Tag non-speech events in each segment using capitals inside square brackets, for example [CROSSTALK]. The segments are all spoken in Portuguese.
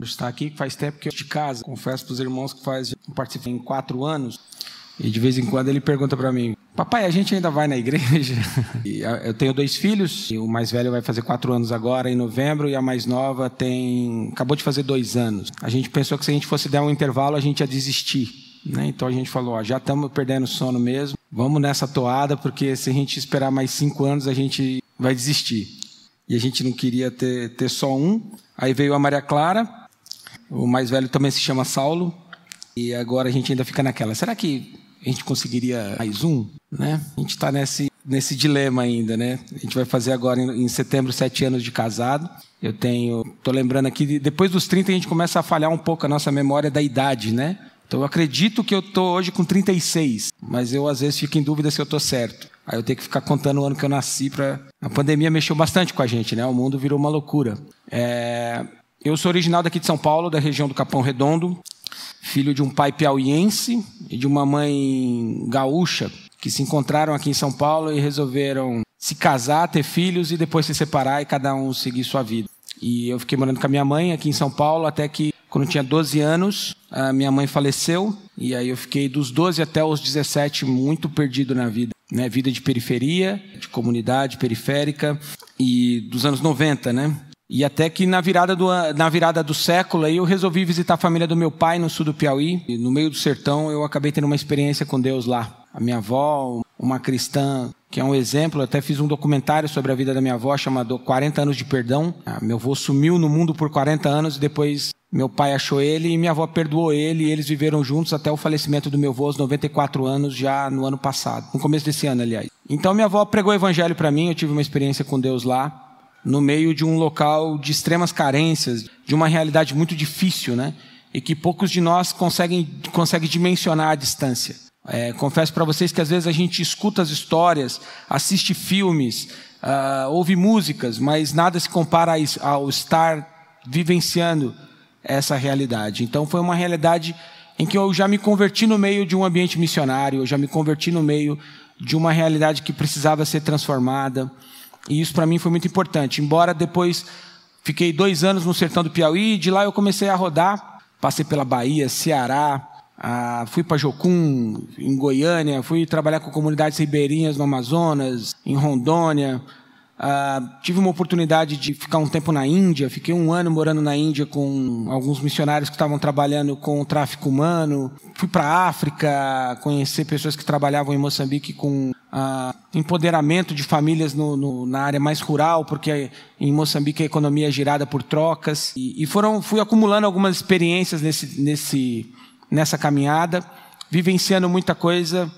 Está aqui faz tempo que eu de casa. Confesso para os irmãos que faz participei em quatro anos. E de vez em quando ele pergunta para mim: Papai, a gente ainda vai na igreja? [LAUGHS] eu tenho dois filhos. o mais velho vai fazer quatro anos agora, em novembro, e a mais nova tem acabou de fazer dois anos. A gente pensou que se a gente fosse dar um intervalo, a gente ia desistir. Né? Então a gente falou: ó, já estamos perdendo sono mesmo. Vamos nessa toada, porque se a gente esperar mais cinco anos, a gente vai desistir. E a gente não queria ter, ter só um. Aí veio a Maria Clara, o mais velho também se chama Saulo. E agora a gente ainda fica naquela. Será que a gente conseguiria mais um? Né? A gente está nesse, nesse dilema ainda, né? A gente vai fazer agora em, em setembro sete anos de casado. Eu tenho, estou lembrando aqui, depois dos 30 a gente começa a falhar um pouco a nossa memória da idade, né? Então eu acredito que eu estou hoje com 36, mas eu às vezes fico em dúvida se eu estou certo. Aí eu tenho que ficar contando o ano que eu nasci para. A pandemia mexeu bastante com a gente, né? O mundo virou uma loucura. É... Eu sou original daqui de São Paulo, da região do Capão Redondo, filho de um pai piauiense e de uma mãe gaúcha, que se encontraram aqui em São Paulo e resolveram se casar, ter filhos e depois se separar e cada um seguir sua vida. E eu fiquei morando com a minha mãe aqui em São Paulo até que, quando eu tinha 12 anos, a minha mãe faleceu. E aí eu fiquei dos 12 até os 17 muito perdido na vida. Né? Vida de periferia, de comunidade periférica e dos anos 90, né? E até que na virada do, na virada do século aí eu resolvi visitar a família do meu pai no sul do Piauí. E no meio do sertão eu acabei tendo uma experiência com Deus lá. A minha avó, uma cristã que é um exemplo, eu até fiz um documentário sobre a vida da minha avó chamado 40 anos de perdão. Ah, meu avô sumiu no mundo por 40 anos e depois meu pai achou ele e minha avó perdoou ele e eles viveram juntos até o falecimento do meu avô aos 94 anos já no ano passado, no começo desse ano, aliás. Então minha avó pregou o evangelho para mim, eu tive uma experiência com Deus lá no meio de um local de extremas carências, de uma realidade muito difícil, né? E que poucos de nós conseguem, conseguem dimensionar a distância. É, confesso para vocês que às vezes a gente escuta as histórias, assiste filmes, uh, ouve músicas, mas nada se compara ao estar vivenciando essa realidade. Então foi uma realidade em que eu já me converti no meio de um ambiente missionário, eu já me converti no meio de uma realidade que precisava ser transformada. E isso para mim foi muito importante. Embora depois fiquei dois anos no sertão do Piauí, de lá eu comecei a rodar. Passei pela Bahia, Ceará, ah, fui para Jocum, em Goiânia, fui trabalhar com comunidades ribeirinhas no Amazonas, em Rondônia. Ah, tive uma oportunidade de ficar um tempo na Índia, fiquei um ano morando na Índia com alguns missionários que estavam trabalhando com o tráfico humano. Fui para a África, conhecer pessoas que trabalhavam em Moçambique com ah, empoderamento de famílias no, no, na área mais rural, porque em Moçambique a economia é girada por trocas. E, e foram, fui acumulando algumas experiências nesse, nesse, nessa caminhada, vivenciando muita coisa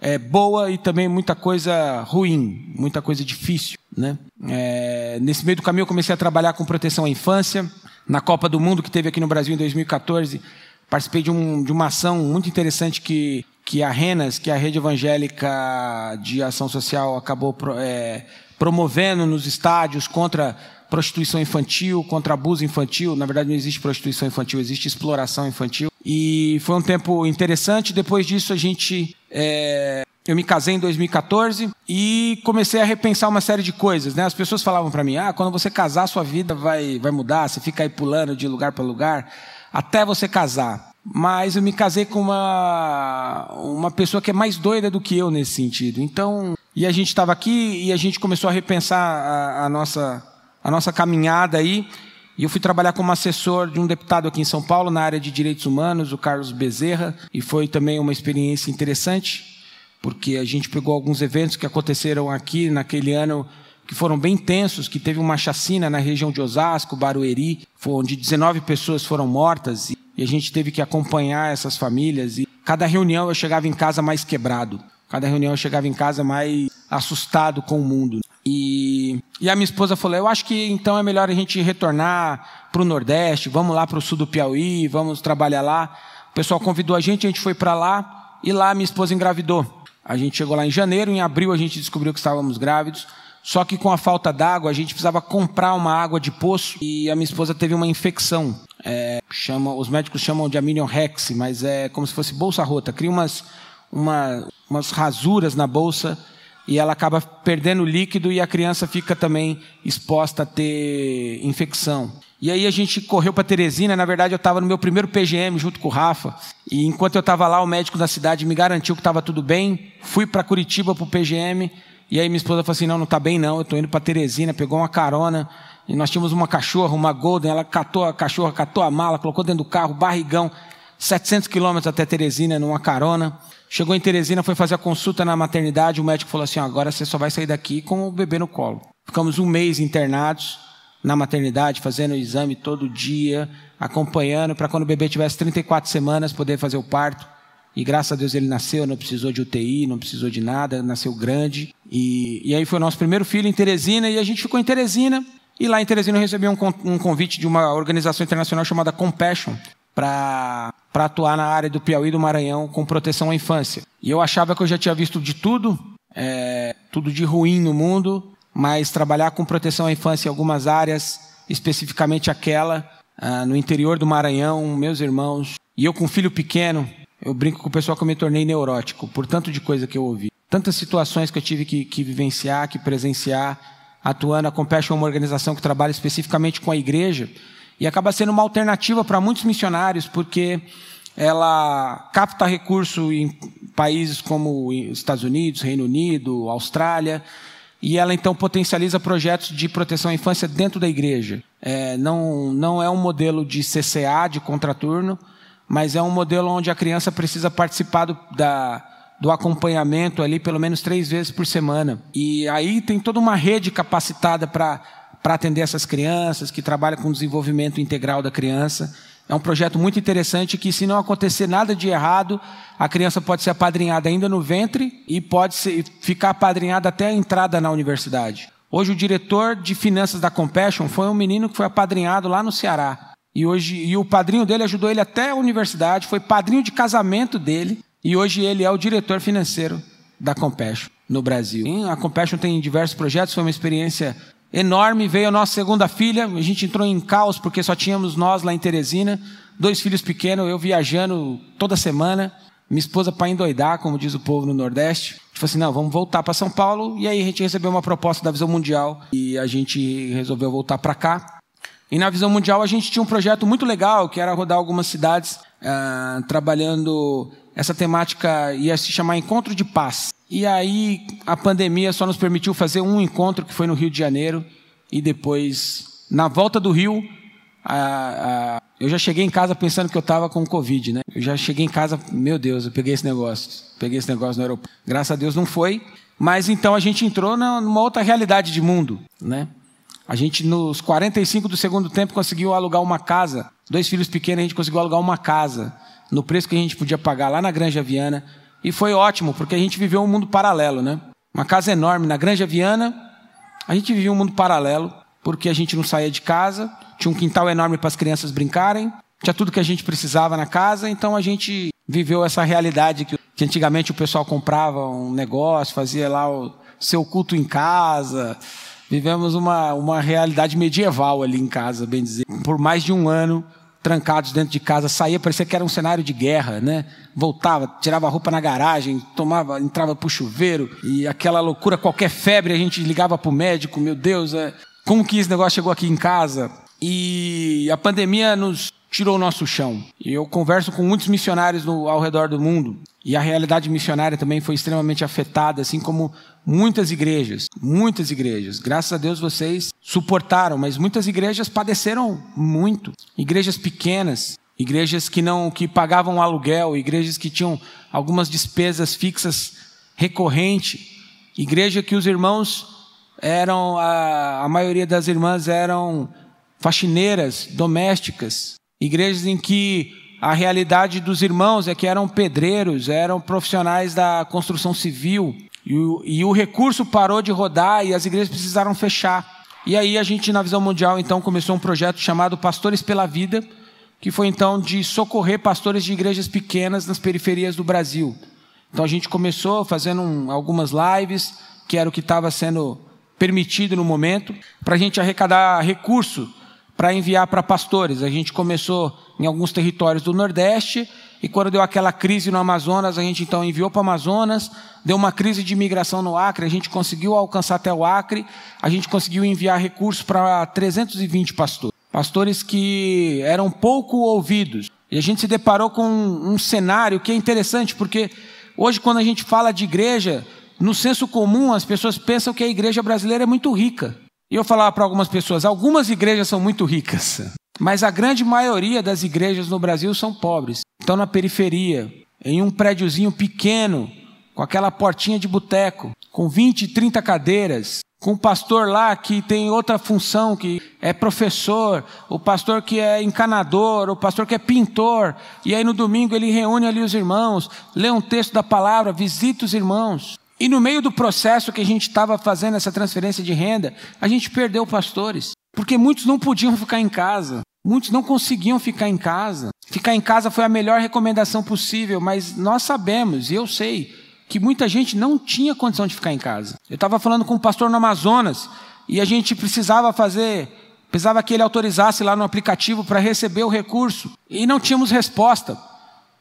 é, boa e também muita coisa ruim, muita coisa difícil. Né? É, nesse meio do caminho eu comecei a trabalhar com proteção à infância. Na Copa do Mundo que teve aqui no Brasil em 2014, participei de, um, de uma ação muito interessante que, que a Renas, que é a rede evangélica de ação social, acabou é, promovendo nos estádios contra prostituição infantil, contra abuso infantil. Na verdade, não existe prostituição infantil, existe exploração infantil. E foi um tempo interessante. Depois disso, a gente. É... Eu me casei em 2014 e comecei a repensar uma série de coisas. Né? As pessoas falavam para mim: ah, quando você casar, sua vida vai, vai mudar, você fica aí pulando de lugar para lugar, até você casar. Mas eu me casei com uma, uma pessoa que é mais doida do que eu nesse sentido. Então, e a gente estava aqui e a gente começou a repensar a, a nossa a nossa caminhada aí. E eu fui trabalhar como assessor de um deputado aqui em São Paulo, na área de direitos humanos, o Carlos Bezerra, e foi também uma experiência interessante, porque a gente pegou alguns eventos que aconteceram aqui naquele ano que foram bem tensos, que teve uma chacina na região de Osasco, Barueri, onde 19 pessoas foram mortas, e a gente teve que acompanhar essas famílias, e cada reunião eu chegava em casa mais quebrado, cada reunião eu chegava em casa mais assustado com o mundo. E, e a minha esposa falou: Eu acho que então é melhor a gente retornar para o Nordeste, vamos lá para o sul do Piauí, vamos trabalhar lá. O pessoal convidou a gente, a gente foi para lá e lá minha esposa engravidou. A gente chegou lá em janeiro, em abril a gente descobriu que estávamos grávidos. Só que com a falta d'água, a gente precisava comprar uma água de poço e a minha esposa teve uma infecção. É, chama, os médicos chamam de aminorex, mas é como se fosse bolsa rota. Cria umas, uma, umas rasuras na bolsa e ela acaba perdendo líquido e a criança fica também exposta a ter infecção. E aí a gente correu para Teresina. Na verdade, eu estava no meu primeiro PGM junto com o Rafa. E enquanto eu estava lá, o médico da cidade me garantiu que estava tudo bem. Fui para Curitiba para o PGM. E aí minha esposa falou assim: não, não está bem não. Eu estou indo para Teresina. Pegou uma carona. E nós tínhamos uma cachorra, uma Golden. Ela catou a cachorra, catou a mala, colocou dentro do carro, barrigão. 700 quilômetros até Teresina numa carona. Chegou em Teresina, foi fazer a consulta na maternidade. O médico falou assim: agora você só vai sair daqui com o bebê no colo. Ficamos um mês internados na maternidade, fazendo o exame todo dia, acompanhando, para quando o bebê tivesse 34 semanas poder fazer o parto. E graças a Deus ele nasceu, não precisou de UTI, não precisou de nada, nasceu grande. E, e aí foi o nosso primeiro filho em Teresina, e a gente ficou em Teresina. E lá em Teresina eu recebi um, um convite de uma organização internacional chamada Compassion para atuar na área do Piauí e do Maranhão com proteção à infância. E eu achava que eu já tinha visto de tudo, é, tudo de ruim no mundo, mas trabalhar com proteção à infância em algumas áreas, especificamente aquela ah, no interior do Maranhão, meus irmãos, e eu com um filho pequeno, eu brinco com o pessoal que eu me tornei neurótico, por tanto de coisa que eu ouvi. Tantas situações que eu tive que, que vivenciar, que presenciar, atuando. A Compassion é uma organização que trabalha especificamente com a igreja e acaba sendo uma alternativa para muitos missionários, porque ela capta recurso em países como Estados Unidos, Reino Unido, Austrália, e ela então potencializa projetos de proteção à infância dentro da igreja. É, não, não é um modelo de CCA, de contraturno, mas é um modelo onde a criança precisa participar do, da, do acompanhamento ali pelo menos três vezes por semana. E aí tem toda uma rede capacitada para atender essas crianças, que trabalha com o desenvolvimento integral da criança. É um projeto muito interessante que, se não acontecer nada de errado, a criança pode ser apadrinhada ainda no ventre e pode ser, ficar apadrinhada até a entrada na universidade. Hoje, o diretor de finanças da Compassion foi um menino que foi apadrinhado lá no Ceará. E, hoje, e o padrinho dele ajudou ele até a universidade, foi padrinho de casamento dele, e hoje ele é o diretor financeiro da Compassion no Brasil. A Compassion tem diversos projetos, foi uma experiência enorme. Veio a nossa segunda filha, a gente entrou em caos porque só tínhamos nós lá em Teresina, dois filhos pequenos, eu viajando toda semana, minha esposa para endoidar, como diz o povo no Nordeste. A gente falou assim: não, vamos voltar para São Paulo. E aí a gente recebeu uma proposta da Visão Mundial e a gente resolveu voltar para cá. E na Visão Mundial a gente tinha um projeto muito legal, que era rodar algumas cidades ah, trabalhando essa temática, ia se chamar Encontro de Paz. E aí a pandemia só nos permitiu fazer um encontro que foi no Rio de Janeiro e depois na volta do Rio a, a, eu já cheguei em casa pensando que eu estava com Covid, né? Eu já cheguei em casa, meu Deus, eu peguei esse negócio, peguei esse negócio no aeroporto. Graças a Deus não foi, mas então a gente entrou numa outra realidade de mundo, né? A gente nos 45 do segundo tempo conseguiu alugar uma casa, dois filhos pequenos a gente conseguiu alugar uma casa no preço que a gente podia pagar lá na Granja Viana e foi ótimo, porque a gente viveu um mundo paralelo, né? Uma casa enorme na Granja Viana, a gente vivia um mundo paralelo, porque a gente não saía de casa, tinha um quintal enorme para as crianças brincarem, tinha tudo que a gente precisava na casa, então a gente viveu essa realidade que, que antigamente o pessoal comprava um negócio, fazia lá o seu culto em casa. Vivemos uma, uma realidade medieval ali em casa, bem dizer. Por mais de um ano, trancados dentro de casa, saía, parecia que era um cenário de guerra, né? Voltava, tirava a roupa na garagem, tomava, entrava pro chuveiro, e aquela loucura, qualquer febre, a gente ligava pro médico, meu Deus, é, como que esse negócio chegou aqui em casa? E a pandemia nos tirou o nosso chão. E eu converso com muitos missionários no, ao redor do mundo, e a realidade missionária também foi extremamente afetada, assim como muitas igrejas, muitas igrejas. Graças a Deus vocês suportaram, mas muitas igrejas padeceram muito. Igrejas pequenas, igrejas que não que pagavam aluguel, igrejas que tinham algumas despesas fixas recorrente, igreja que os irmãos eram a, a maioria das irmãs eram faxineiras domésticas, igrejas em que a realidade dos irmãos é que eram pedreiros, eram profissionais da construção civil, e o, e o recurso parou de rodar e as igrejas precisaram fechar. E aí a gente, na Visão Mundial, então, começou um projeto chamado Pastores pela Vida, que foi então de socorrer pastores de igrejas pequenas nas periferias do Brasil. Então a gente começou fazendo um, algumas lives, que era o que estava sendo permitido no momento, para a gente arrecadar recurso para enviar para pastores. A gente começou em alguns territórios do Nordeste, e quando deu aquela crise no Amazonas, a gente então enviou para o Amazonas, deu uma crise de imigração no Acre, a gente conseguiu alcançar até o Acre, a gente conseguiu enviar recursos para 320 pastores. pastores que eram pouco ouvidos. E a gente se deparou com um cenário que é interessante, porque hoje, quando a gente fala de igreja, no senso comum, as pessoas pensam que a igreja brasileira é muito rica. E eu falava para algumas pessoas: algumas igrejas são muito ricas, mas a grande maioria das igrejas no Brasil são pobres. Estão na periferia, em um prédiozinho pequeno, com aquela portinha de boteco, com 20, 30 cadeiras, com o pastor lá que tem outra função, que é professor, o pastor que é encanador, o pastor que é pintor, e aí no domingo ele reúne ali os irmãos, lê um texto da palavra, visita os irmãos. E no meio do processo que a gente estava fazendo essa transferência de renda, a gente perdeu pastores, porque muitos não podiam ficar em casa, muitos não conseguiam ficar em casa. Ficar em casa foi a melhor recomendação possível, mas nós sabemos, e eu sei, que muita gente não tinha condição de ficar em casa. Eu estava falando com um pastor no Amazonas e a gente precisava fazer, precisava que ele autorizasse lá no aplicativo para receber o recurso e não tínhamos resposta.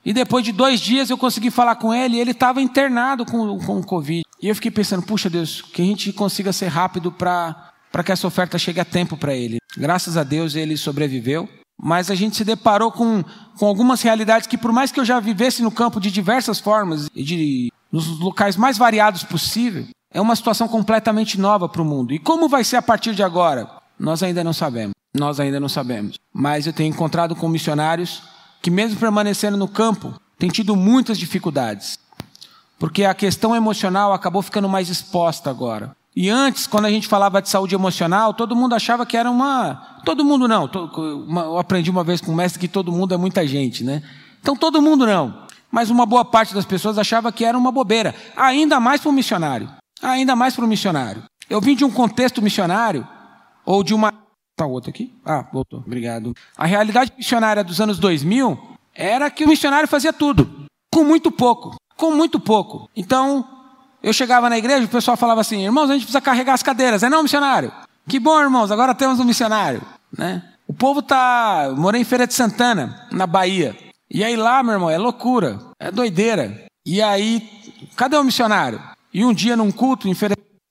E depois de dois dias eu consegui falar com ele e ele estava internado com, com o Covid. E eu fiquei pensando, puxa Deus, que a gente consiga ser rápido para que essa oferta chegue a tempo para ele. Graças a Deus ele sobreviveu. Mas a gente se deparou com, com algumas realidades que, por mais que eu já vivesse no campo de diversas formas e de nos locais mais variados possível, é uma situação completamente nova para o mundo. E como vai ser a partir de agora? Nós ainda não sabemos. Nós ainda não sabemos. Mas eu tenho encontrado com missionários que, mesmo permanecendo no campo, têm tido muitas dificuldades. Porque a questão emocional acabou ficando mais exposta agora. E antes, quando a gente falava de saúde emocional, todo mundo achava que era uma. Todo mundo não. Eu aprendi uma vez com o mestre que todo mundo é muita gente, né? Então todo mundo não mas uma boa parte das pessoas achava que era uma bobeira, ainda mais para um missionário. Ainda mais para um missionário. Eu vim de um contexto missionário, ou de uma. Tá outro aqui? Ah, voltou, obrigado. A realidade missionária dos anos 2000 era que o missionário fazia tudo, com muito pouco. Com muito pouco. Então, eu chegava na igreja, o pessoal falava assim: irmãos, a gente precisa carregar as cadeiras. É não, missionário? Que bom, irmãos, agora temos um missionário. Né? O povo tá. Eu morei em Feira de Santana, na Bahia. E aí lá, meu irmão, é loucura, é doideira. E aí, cadê o missionário? E um dia num culto, em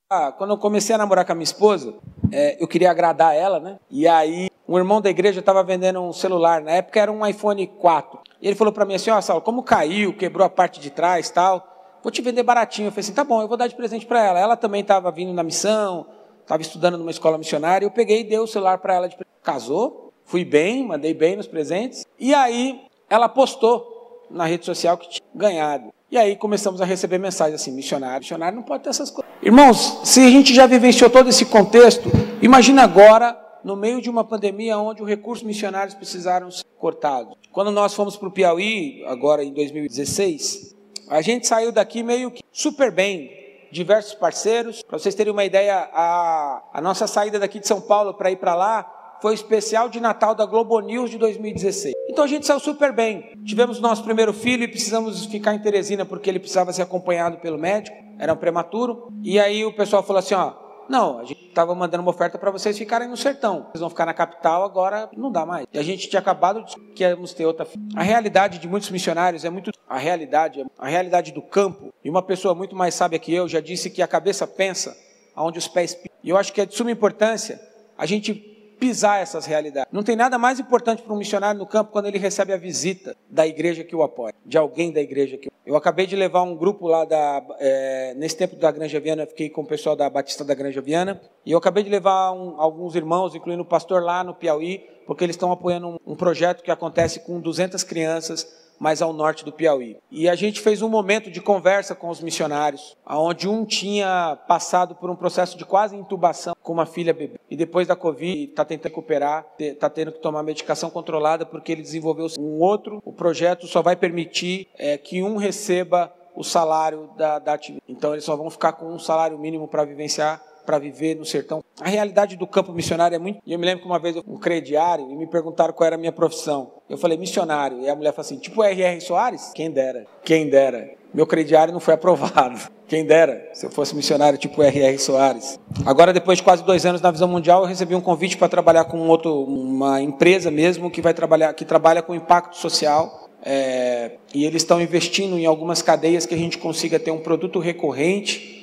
ah, quando eu comecei a namorar com a minha esposa, é, eu queria agradar ela, né? E aí, um irmão da igreja estava vendendo um celular, na época era um iPhone 4. E ele falou para mim assim: Ó, oh, Saulo, como caiu, quebrou a parte de trás tal, vou te vender baratinho. Eu falei assim: tá bom, eu vou dar de presente para ela. Ela também estava vindo na missão, estava estudando numa escola missionária. Eu peguei e dei o celular para ela de presente. Casou, fui bem, mandei bem nos presentes. E aí, ela postou na rede social que tinha ganhado. E aí começamos a receber mensagens assim: missionário, missionário não pode ter essas coisas. Irmãos, se a gente já vivenciou todo esse contexto, imagina agora, no meio de uma pandemia onde os recursos missionários precisaram ser cortados. Quando nós fomos para o Piauí, agora em 2016, a gente saiu daqui meio que super bem, diversos parceiros. Para vocês terem uma ideia, a, a nossa saída daqui de São Paulo para ir para lá foi o especial de Natal da Globo News de 2016. Então a gente saiu super bem. Tivemos nosso primeiro filho e precisamos ficar em Teresina porque ele precisava ser acompanhado pelo médico, era um prematuro. E aí o pessoal falou assim: ó, não, a gente estava mandando uma oferta para vocês ficarem no sertão. Vocês vão ficar na capital, agora não dá mais. E a gente tinha acabado de que íamos ter outra. A realidade de muitos missionários é muito. A realidade, a realidade do campo. E uma pessoa muito mais sábia que eu já disse que a cabeça pensa aonde os pés. E eu acho que é de suma importância a gente pisar essas realidades. Não tem nada mais importante para um missionário no campo quando ele recebe a visita da igreja que o apoia, de alguém da igreja que o Eu acabei de levar um grupo lá da. É, nesse tempo da Granja Viana, fiquei com o pessoal da Batista da Granja Viana, e eu acabei de levar um, alguns irmãos, incluindo o pastor lá no Piauí, porque eles estão apoiando um, um projeto que acontece com 200 crianças mais ao norte do Piauí. E a gente fez um momento de conversa com os missionários, onde um tinha passado por um processo de quase intubação com uma filha bebê. E depois da Covid, está tentando recuperar, está tendo que tomar medicação controlada porque ele desenvolveu um outro. O projeto só vai permitir é, que um receba o salário da, da atividade. Então eles só vão ficar com um salário mínimo para vivenciar para viver no sertão. A realidade do campo missionário é muito. E eu me lembro que uma vez eu um crediário e me perguntaram qual era a minha profissão. Eu falei missionário. E a mulher falou assim: tipo R.R. Soares? Quem dera, quem dera. Meu crediário não foi aprovado. [LAUGHS] Quem dera, se eu fosse missionário tipo R.R. Soares. Agora, depois de quase dois anos na Visão Mundial, eu recebi um convite para trabalhar com outro, uma empresa mesmo que vai trabalhar, que trabalha com impacto social. É, e eles estão investindo em algumas cadeias que a gente consiga ter um produto recorrente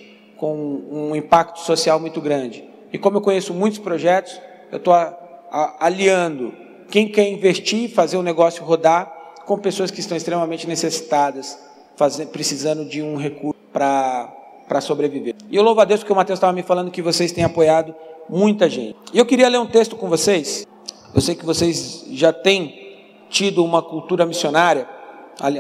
com um impacto social muito grande. E como eu conheço muitos projetos, eu estou aliando quem quer investir, fazer o negócio rodar, com pessoas que estão extremamente necessitadas, fazendo, precisando de um recurso para sobreviver. E eu louvo a Deus porque o Mateus estava me falando que vocês têm apoiado muita gente. E eu queria ler um texto com vocês. Eu sei que vocês já têm tido uma cultura missionária,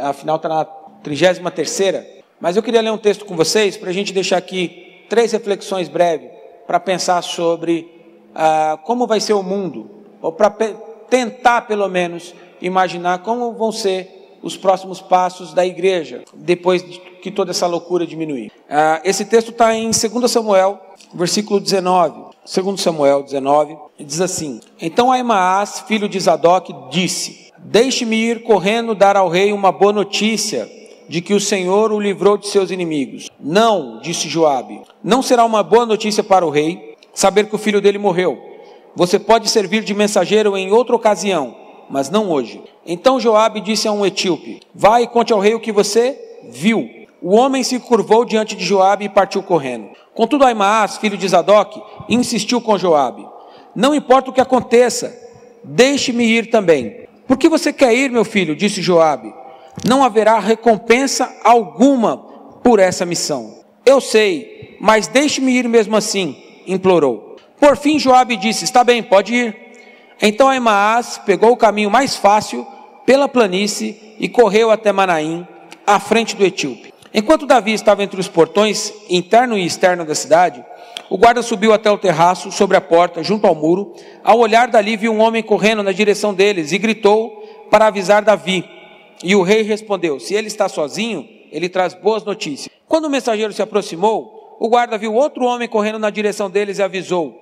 afinal está na 33 terceira, mas eu queria ler um texto com vocês para a gente deixar aqui três reflexões breves para pensar sobre ah, como vai ser o mundo, ou para tentar pelo menos imaginar como vão ser os próximos passos da igreja depois que toda essa loucura diminuir. Ah, esse texto está em 2 Samuel, versículo 19. 2 Samuel 19, diz assim: Então Aimaas, filho de Zadok, disse: Deixe-me ir correndo dar ao rei uma boa notícia de que o Senhor o livrou de seus inimigos. Não, disse Joabe, não será uma boa notícia para o rei saber que o filho dele morreu. Você pode servir de mensageiro em outra ocasião, mas não hoje. Então Joabe disse a um etíope: Vai e conte ao rei o que você viu. O homem se curvou diante de Joabe e partiu correndo. Contudo, Aimaas, filho de Zadok, insistiu com Joabe: Não importa o que aconteça, deixe-me ir também. Por que você quer ir, meu filho? disse Joabe não haverá recompensa alguma por essa missão. Eu sei, mas deixe-me ir mesmo assim, implorou. Por fim, Joabe disse: Está bem, pode ir. Então Aimaas pegou o caminho mais fácil pela planície e correu até Manaim, à frente do etíope. Enquanto Davi estava entre os portões interno e externo da cidade, o guarda subiu até o terraço, sobre a porta, junto ao muro. Ao olhar dali, viu um homem correndo na direção deles e gritou para avisar Davi. E o rei respondeu: Se ele está sozinho, ele traz boas notícias. Quando o mensageiro se aproximou, o guarda viu outro homem correndo na direção deles e avisou: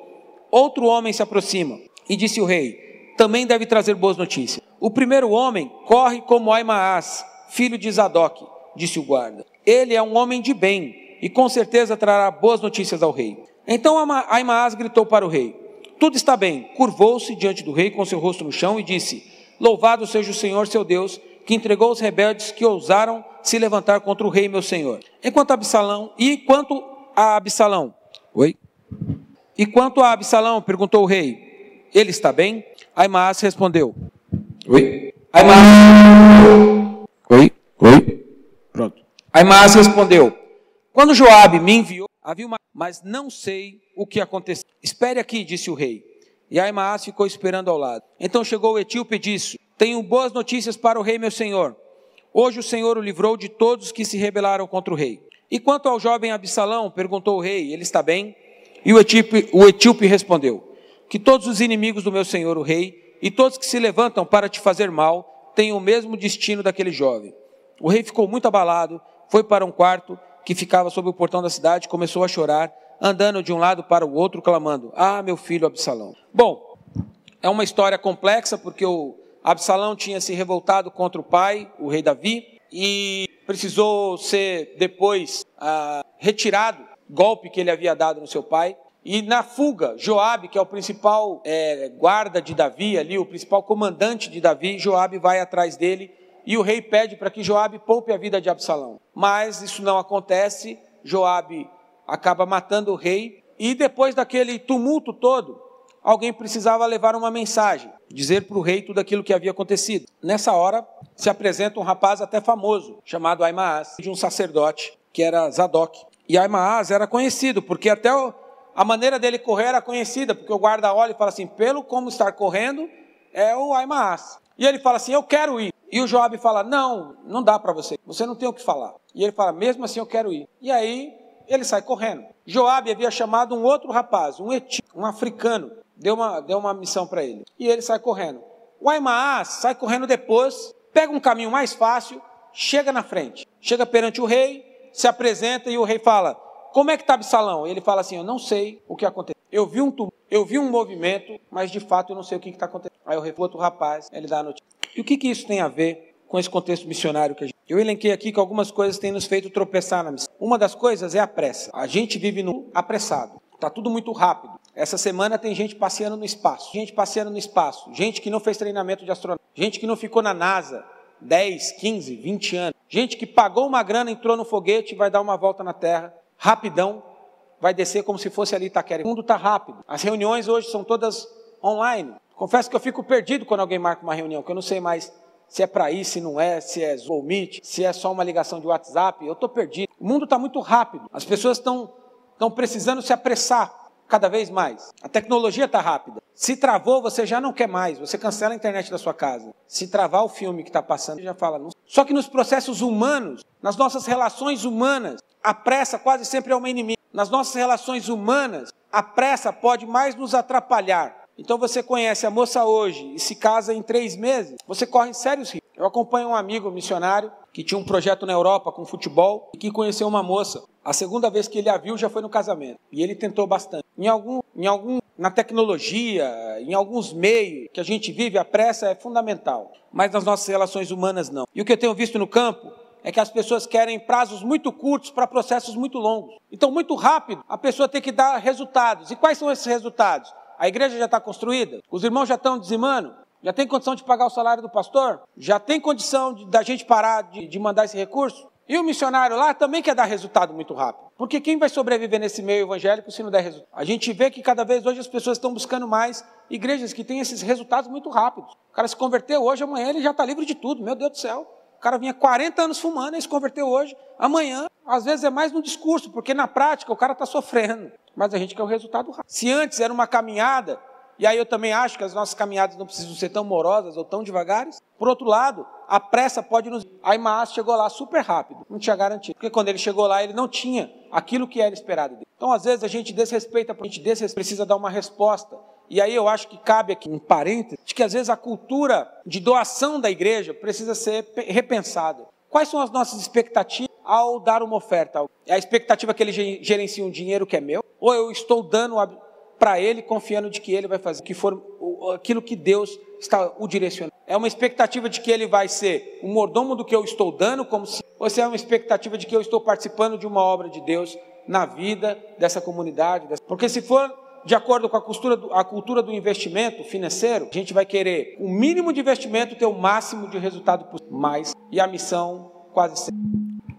Outro homem se aproxima. E disse o rei: Também deve trazer boas notícias. O primeiro homem corre como Aimaas, filho de Zadok, disse o guarda. Ele é um homem de bem e com certeza trará boas notícias ao rei. Então Aimaas gritou para o rei: Tudo está bem. Curvou-se diante do rei com seu rosto no chão e disse: Louvado seja o Senhor seu Deus que entregou os rebeldes que ousaram se levantar contra o rei meu senhor. Enquanto Absalão, e quanto a Absalão? Oi? E quanto a Absalão? perguntou o rei. Ele está bem? Aimaas respondeu. Oi? Aimaas. Oi? Oi? Pronto. Aimaas respondeu. Quando Joabe me enviou, havia uma, mas não sei o que aconteceu. Espere aqui, disse o rei. E Aimaas ficou esperando ao lado. Então chegou o etíope e disse: tenho boas notícias para o rei, meu senhor. Hoje o Senhor o livrou de todos que se rebelaram contra o rei. E quanto ao jovem Absalão, perguntou o rei, ele está bem? E o etíope, o etíope respondeu: Que todos os inimigos do meu senhor, o rei, e todos que se levantam para te fazer mal, tenham o mesmo destino daquele jovem. O rei ficou muito abalado, foi para um quarto que ficava sob o portão da cidade, começou a chorar, andando de um lado para o outro, clamando: Ah, meu filho Absalão. Bom, é uma história complexa, porque o Absalão tinha se revoltado contra o pai, o rei Davi, e precisou ser depois ah, retirado, golpe que ele havia dado no seu pai. E na fuga, Joabe, que é o principal é, guarda de Davi ali, o principal comandante de Davi, Joabe vai atrás dele e o rei pede para que Joabe poupe a vida de Absalão. Mas isso não acontece, Joabe acaba matando o rei e depois daquele tumulto todo, alguém precisava levar uma mensagem dizer para o rei tudo aquilo que havia acontecido. Nessa hora, se apresenta um rapaz até famoso, chamado Aimaas, de um sacerdote, que era Zadok. E Aimaas era conhecido, porque até a maneira dele correr era conhecida, porque o guarda olha e fala assim, pelo como estar correndo, é o Aimaas. E ele fala assim, eu quero ir. E o Joab fala, não, não dá para você, você não tem o que falar. E ele fala, mesmo assim eu quero ir. E aí ele sai correndo. Joab havia chamado um outro rapaz, um etíope, um africano, deu uma, deu uma missão para ele. E ele sai correndo. O Aimaas sai correndo depois, pega um caminho mais fácil, chega na frente. Chega perante o rei, se apresenta e o rei fala: Como é que está Absalão? E ele fala assim: Eu não sei o que aconteceu. Eu vi um tumulto, eu vi um movimento, mas de fato eu não sei o que está acontecendo. Aí o rei outro rapaz, ele dá a notícia. E o que, que isso tem a ver com esse contexto missionário que a gente. Eu elenquei aqui que algumas coisas têm nos feito tropeçar na missão. Uma das coisas é a pressa. A gente vive no apressado. Está tudo muito rápido. Essa semana tem gente passeando no espaço, gente passeando no espaço, gente que não fez treinamento de astronauta, gente que não ficou na NASA 10, 15, 20 anos, gente que pagou uma grana, entrou no foguete e vai dar uma volta na Terra, rapidão, vai descer como se fosse ali Itaquera. O mundo está rápido. As reuniões hoje são todas online. Confesso que eu fico perdido quando alguém marca uma reunião, que eu não sei mais se é para ir, se não é, se é Zoom Meet, se é só uma ligação de WhatsApp. Eu estou perdido. O mundo está muito rápido. As pessoas estão precisando se apressar cada vez mais. A tecnologia está rápida. Se travou, você já não quer mais. Você cancela a internet da sua casa. Se travar o filme que está passando, você já fala. Não. Só que nos processos humanos, nas nossas relações humanas, a pressa quase sempre é uma inimiga. Nas nossas relações humanas, a pressa pode mais nos atrapalhar. Então você conhece a moça hoje e se casa em três meses, você corre sérios riscos. Eu acompanho um amigo missionário que tinha um projeto na Europa com futebol e que conheceu uma moça. A segunda vez que ele a viu já foi no casamento. E ele tentou bastante. Em algum, em algum, na tecnologia, em alguns meios que a gente vive, a pressa é fundamental. Mas nas nossas relações humanas não. E o que eu tenho visto no campo é que as pessoas querem prazos muito curtos para processos muito longos. Então, muito rápido, a pessoa tem que dar resultados. E quais são esses resultados? A igreja já está construída? Os irmãos já estão dizimando? Já tem condição de pagar o salário do pastor? Já tem condição de, da gente parar de, de mandar esse recurso? E o missionário lá também quer dar resultado muito rápido. Porque quem vai sobreviver nesse meio evangélico se não der resultado? A gente vê que cada vez hoje as pessoas estão buscando mais igrejas que têm esses resultados muito rápidos. O cara se converteu hoje, amanhã ele já está livre de tudo. Meu Deus do céu. O cara vinha 40 anos fumando e se converteu hoje. Amanhã, às vezes é mais no discurso, porque na prática o cara está sofrendo. Mas a gente quer o resultado rápido. Se antes era uma caminhada, e aí eu também acho que as nossas caminhadas não precisam ser tão morosas ou tão devagares. Por outro lado, a pressa pode nos. A Imaas chegou lá super rápido, não tinha garantido. Porque quando ele chegou lá, ele não tinha aquilo que era esperado dele. Então, às vezes, a gente desrespeita, a gente desrespeita, precisa dar uma resposta. E aí eu acho que cabe aqui um parênteses, de que às vezes a cultura de doação da igreja precisa ser repensada. Quais são as nossas expectativas ao dar uma oferta? É a expectativa que ele gerencie um dinheiro que é meu? Ou eu estou dando para ele, confiando de que ele vai fazer que for aquilo que Deus está o direcionando. É uma expectativa de que ele vai ser um mordomo do que eu estou dando, como se, ou é uma expectativa de que eu estou participando de uma obra de Deus na vida dessa comunidade. Porque se for de acordo com a cultura, do, a cultura do investimento financeiro, a gente vai querer o mínimo de investimento ter o máximo de resultado possível, mais e a missão quase sempre.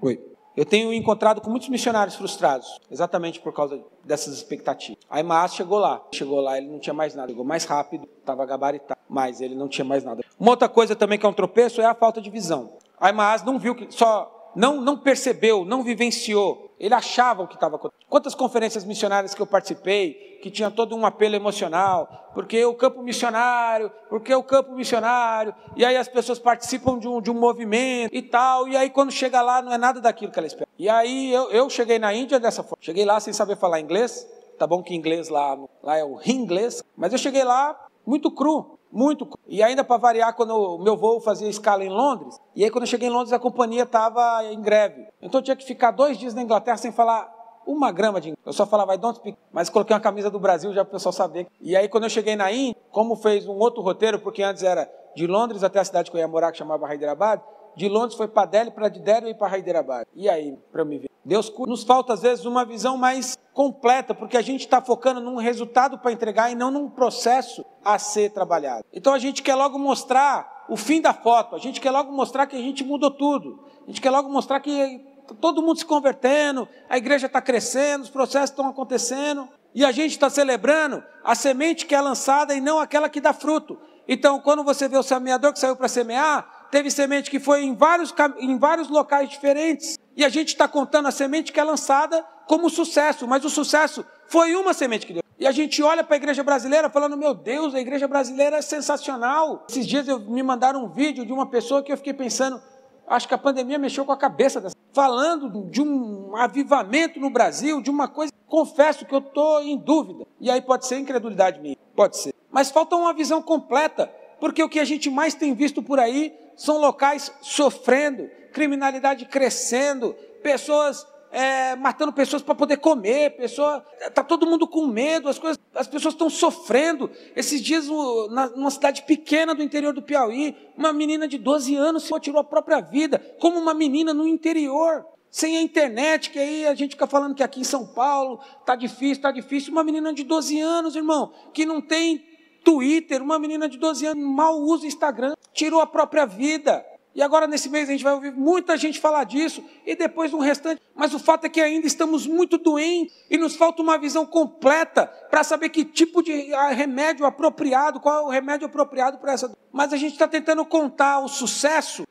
Oi. Eu tenho encontrado com muitos missionários frustrados, exatamente por causa dessas expectativas. A Maas chegou lá, chegou lá, ele não tinha mais nada, chegou mais rápido, estava gabaritado, mas ele não tinha mais nada. Uma outra coisa também que é um tropeço é a falta de visão. A Maas não viu que só não, não percebeu, não vivenciou. Ele achava o que estava acontecendo. Quantas conferências missionárias que eu participei, que tinha todo um apelo emocional, porque o campo missionário, porque o campo missionário, e aí as pessoas participam de um, de um movimento e tal, e aí quando chega lá não é nada daquilo que ela espera. E aí eu, eu cheguei na Índia dessa forma. Cheguei lá sem saber falar inglês, tá bom que inglês lá, lá é o inglês, mas eu cheguei lá muito cru. Muito. E ainda para variar, quando o meu voo fazia escala em Londres, e aí quando eu cheguei em Londres a companhia estava em greve. Então eu tinha que ficar dois dias na Inglaterra sem falar uma grama de inglês. Eu só falava, I don't speak. Mas coloquei uma camisa do Brasil já para o pessoal saber. E aí quando eu cheguei na Índia, como fez um outro roteiro, porque antes era de Londres até a cidade que eu ia morar, que chamava Hyderabad, de Londres foi para Delhi, para de Delhi e para Hyderabad. E aí, para me ver? Deus nos falta às vezes uma visão mais completa, porque a gente está focando num resultado para entregar e não num processo a ser trabalhado. Então a gente quer logo mostrar o fim da foto, a gente quer logo mostrar que a gente mudou tudo, a gente quer logo mostrar que todo mundo se convertendo, a igreja está crescendo, os processos estão acontecendo, e a gente está celebrando a semente que é lançada e não aquela que dá fruto. Então, quando você vê o semeador que saiu para semear, teve semente que foi em vários, em vários locais diferentes. E a gente está contando a semente que é lançada como sucesso, mas o sucesso foi uma semente que deu. E a gente olha para a igreja brasileira falando: meu Deus, a igreja brasileira é sensacional. Esses dias eu, me mandaram um vídeo de uma pessoa que eu fiquei pensando, acho que a pandemia mexeu com a cabeça dessa. Falando de um avivamento no Brasil, de uma coisa. Confesso que eu estou em dúvida. E aí pode ser incredulidade minha, pode ser. Mas falta uma visão completa, porque o que a gente mais tem visto por aí são locais sofrendo, criminalidade crescendo, pessoas é, matando pessoas para poder comer, pessoa, tá todo mundo com medo, as coisas, as pessoas estão sofrendo. Esses dias, na, numa cidade pequena do interior do Piauí, uma menina de 12 anos se tirou a própria vida, como uma menina no interior, sem a internet, que aí a gente fica falando que aqui em São Paulo tá difícil, tá difícil. Uma menina de 12 anos, irmão, que não tem Twitter, uma menina de 12 anos mal usa Instagram, tirou a própria vida. E agora, nesse mês, a gente vai ouvir muita gente falar disso, e depois no restante. Mas o fato é que ainda estamos muito doentes, e nos falta uma visão completa para saber que tipo de remédio apropriado, qual é o remédio apropriado para essa. Mas a gente está tentando contar o sucesso,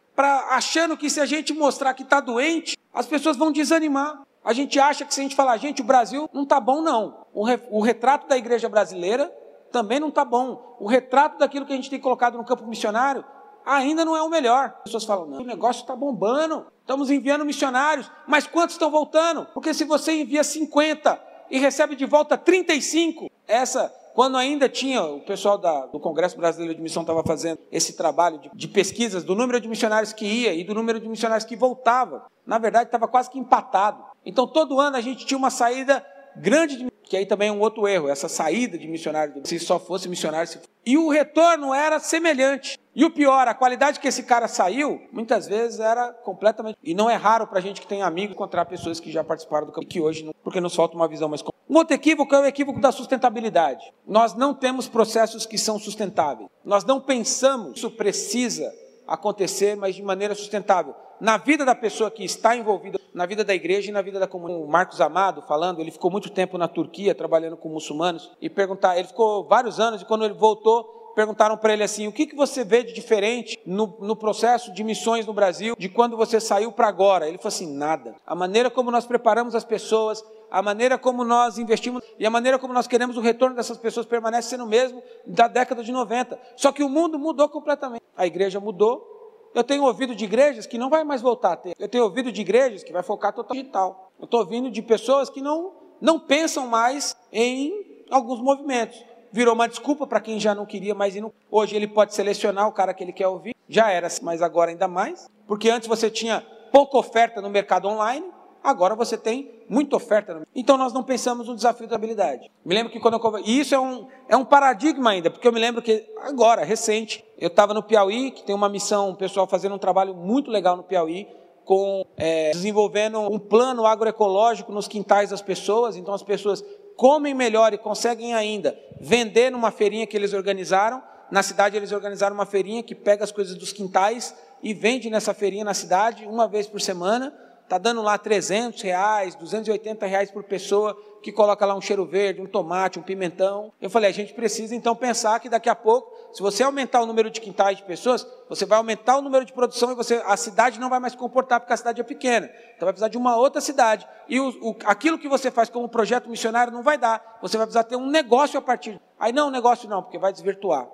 achando que se a gente mostrar que está doente, as pessoas vão desanimar. A gente acha que se a gente falar, gente, o Brasil não está bom, não. O, re, o retrato da igreja brasileira também não está bom. O retrato daquilo que a gente tem colocado no campo missionário ainda não é o melhor. As pessoas falam, não, o negócio está bombando, estamos enviando missionários, mas quantos estão voltando? Porque se você envia 50 e recebe de volta 35, essa, quando ainda tinha, o pessoal da, do Congresso Brasileiro de Missão estava fazendo esse trabalho de, de, pesquisas do número de missionários que ia e do número de missionários que voltava, na verdade estava quase que empatado. Então todo ano a gente tinha uma saída grande de que aí também é um outro erro, essa saída de missionário, se só fosse missionário. Se... E o retorno era semelhante. E o pior, a qualidade que esse cara saiu, muitas vezes era completamente. E não é raro para a gente que tem amigo encontrar pessoas que já participaram do campo, que hoje, não... porque nos falta uma visão mais. Um outro equívoco é o equívoco da sustentabilidade. Nós não temos processos que são sustentáveis. Nós não pensamos isso precisa acontecer, mas de maneira sustentável. Na vida da pessoa que está envolvida, na vida da igreja e na vida da comunidade. O Marcos Amado falando, ele ficou muito tempo na Turquia trabalhando com muçulmanos e perguntar, ele ficou vários anos e quando ele voltou, perguntaram para ele assim: o que, que você vê de diferente no, no processo de missões no Brasil de quando você saiu para agora? Ele falou assim: nada. A maneira como nós preparamos as pessoas, a maneira como nós investimos e a maneira como nós queremos o retorno dessas pessoas permanece sendo o mesmo da década de 90. Só que o mundo mudou completamente. A igreja mudou. Eu tenho ouvido de igrejas que não vai mais voltar a ter. Eu tenho ouvido de igrejas que vai focar total digital. Eu estou ouvindo de pessoas que não, não pensam mais em alguns movimentos. Virou uma desculpa para quem já não queria mais ir. No... Hoje ele pode selecionar o cara que ele quer ouvir. Já era, mas agora ainda mais. Porque antes você tinha pouca oferta no mercado online. Agora você tem muita oferta. Então nós não pensamos no desafio da habilidade. Me lembro que quando eu e isso é um, é um paradigma ainda, porque eu me lembro que agora, recente, eu estava no Piauí, que tem uma missão, um pessoal fazendo um trabalho muito legal no Piauí, com é, desenvolvendo um plano agroecológico nos quintais das pessoas. Então as pessoas comem melhor e conseguem ainda vender numa feirinha que eles organizaram. Na cidade eles organizaram uma feirinha que pega as coisas dos quintais e vende nessa feirinha na cidade uma vez por semana está dando lá 300 reais, 280 reais por pessoa, que coloca lá um cheiro verde, um tomate, um pimentão. Eu falei, a gente precisa então pensar que daqui a pouco, se você aumentar o número de quintais de pessoas, você vai aumentar o número de produção e você, a cidade não vai mais comportar porque a cidade é pequena. Então vai precisar de uma outra cidade. E o, o, aquilo que você faz como projeto missionário não vai dar. Você vai precisar ter um negócio a partir. Aí não, negócio não, porque vai desvirtuar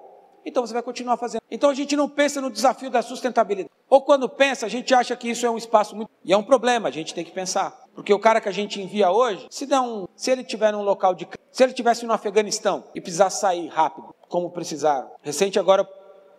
então você vai continuar fazendo. Então a gente não pensa no desafio da sustentabilidade. Ou quando pensa, a gente acha que isso é um espaço muito. E é um problema, a gente tem que pensar. Porque o cara que a gente envia hoje, se, der um, se ele tiver num local de. Se ele tivesse no Afeganistão e precisar sair rápido, como precisar. Recente agora,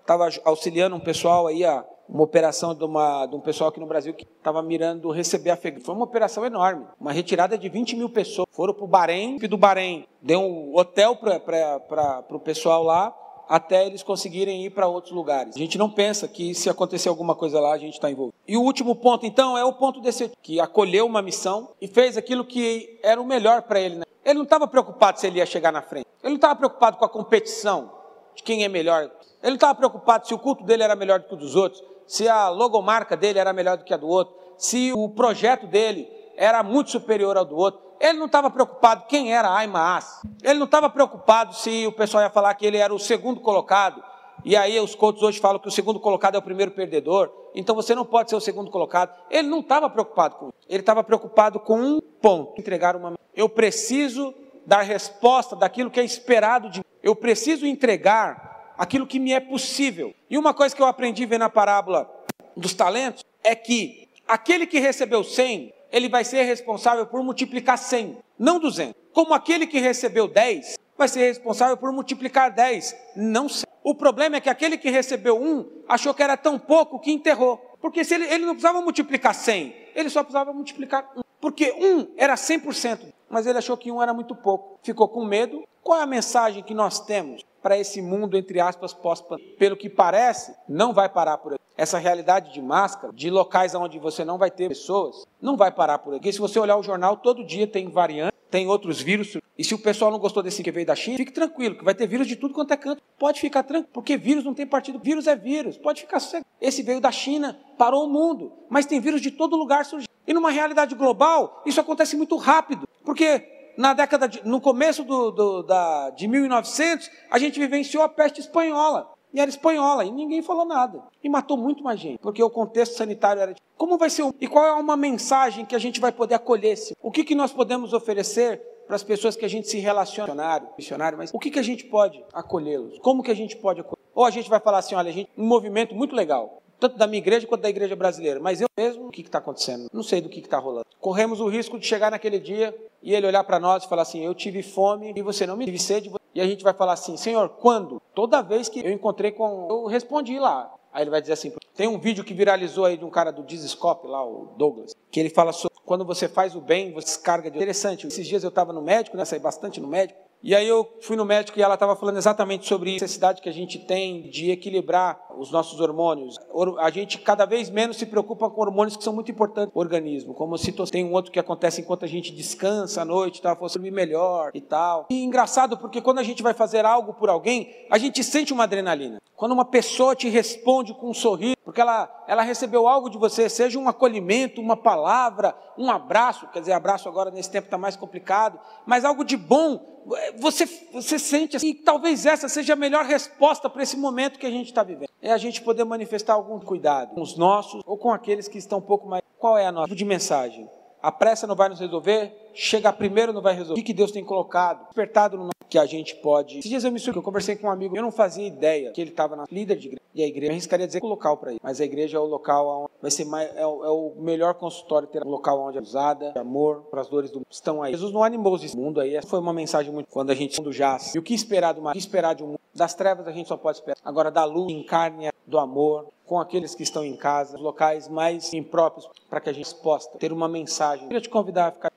estava auxiliando um pessoal aí a uma operação de, uma, de um pessoal aqui no Brasil que estava mirando receber Afeganistão. Foi uma operação enorme, uma retirada de 20 mil pessoas. Foram para o Bahrein, do Bahrein deu um hotel para o pessoal lá, até eles conseguirem ir para outros lugares. A gente não pensa que se acontecer alguma coisa lá, a gente está envolvido. E o último ponto, então, é o ponto desse que acolheu uma missão e fez aquilo que era o melhor para ele. Né? Ele não estava preocupado se ele ia chegar na frente. Ele não estava preocupado com a competição de quem é melhor. Ele não estava preocupado se o culto dele era melhor do que o dos outros, se a logomarca dele era melhor do que a do outro, se o projeto dele era muito superior ao do outro. Ele não estava preocupado quem era Aimaas. Ele não estava preocupado se o pessoal ia falar que ele era o segundo colocado. E aí os coaches hoje falam que o segundo colocado é o primeiro perdedor. Então você não pode ser o segundo colocado. Ele não estava preocupado com isso. Ele estava preocupado com um ponto: entregar uma. Eu preciso dar resposta daquilo que é esperado de mim. Eu preciso entregar aquilo que me é possível. E uma coisa que eu aprendi vendo a parábola dos talentos é que aquele que recebeu 100 ele vai ser responsável por multiplicar 100, não 200. Como aquele que recebeu 10 vai ser responsável por multiplicar 10, não 100. O problema é que aquele que recebeu 1 achou que era tão pouco que enterrou. Porque se ele, ele não precisava multiplicar 100, ele só precisava multiplicar 1. Porque 1 era 100%, mas ele achou que 1 era muito pouco. Ficou com medo. Qual é a mensagem que nós temos para esse mundo, entre aspas, pós-pandemia? Pelo que parece, não vai parar por aqui essa realidade de máscara, de locais onde você não vai ter pessoas, não vai parar por aqui. Se você olhar o jornal, todo dia tem variante, tem outros vírus. E se o pessoal não gostou desse que veio da China, fique tranquilo, que vai ter vírus de tudo quanto é canto. Pode ficar tranquilo, porque vírus não tem partido. Vírus é vírus, pode ficar sossegado. Esse veio da China, parou o mundo, mas tem vírus de todo lugar surgindo. E numa realidade global, isso acontece muito rápido, porque na década de, no começo do, do, da, de 1900, a gente vivenciou a peste espanhola. E era espanhola, e ninguém falou nada. E matou muito mais gente, porque o contexto sanitário era. Como vai ser? Um... E qual é uma mensagem que a gente vai poder acolher? -se? O que, que nós podemos oferecer para as pessoas que a gente se relaciona, missionário, missionário, mas o que, que a gente pode acolhê-los? Como que a gente pode acolher? Ou a gente vai falar assim, olha, a gente, um movimento muito legal, tanto da minha igreja quanto da igreja brasileira, mas eu mesmo, o que está acontecendo? Não sei do que está rolando. Corremos o risco de chegar naquele dia e ele olhar para nós e falar assim, eu tive fome e você não me tive sede, e a gente vai falar assim, Senhor, quando? Toda vez que eu encontrei com. Eu respondi lá. Aí ele vai dizer assim: tem um vídeo que viralizou aí de um cara do Dizscope, lá, o Douglas, que ele fala sobre quando você faz o bem, você descarga de. Interessante. Esses dias eu estava no médico, né? Saí bastante no médico. E aí eu fui no médico e ela estava falando exatamente sobre a necessidade que a gente tem de equilibrar os nossos hormônios. A gente cada vez menos se preocupa com hormônios que são muito importantes no organismo, como se tem um outro que acontece enquanto a gente descansa à noite, tá, fosse dormir melhor e tal. E engraçado porque quando a gente vai fazer algo por alguém, a gente sente uma adrenalina. Quando uma pessoa te responde com um sorriso, porque ela, ela recebeu algo de você, seja um acolhimento, uma palavra, um abraço, quer dizer, abraço agora nesse tempo está mais complicado, mas algo de bom, você, você sente assim, e talvez essa seja a melhor resposta para esse momento que a gente está vivendo. É a gente poder manifestar algum cuidado com os nossos ou com aqueles que estão um pouco mais. Qual é a nossa tipo de mensagem? A pressa não vai nos resolver, chegar primeiro não vai resolver. O que Deus tem colocado, despertado no que a gente pode. Esses dias eu me surpreendi, eu conversei com um amigo, eu não fazia ideia que ele estava na líder de igreja. E a igreja, eu arriscaria dizer que é o local para ir, mas a igreja é o local onde vai ser mais, é o, é o melhor consultório, ter um local onde é usada, de amor, para as dores do mundo estão aí. Jesus não animou esse mundo aí, essa foi uma mensagem muito quando a gente do jaz. E o que esperar do mar? O que esperar de um mundo? Das trevas a gente só pode esperar. Agora da luz, encarne do amor, com aqueles que estão em casa, os locais mais impróprios para que a gente possa ter uma mensagem. Eu queria te convidar a ficar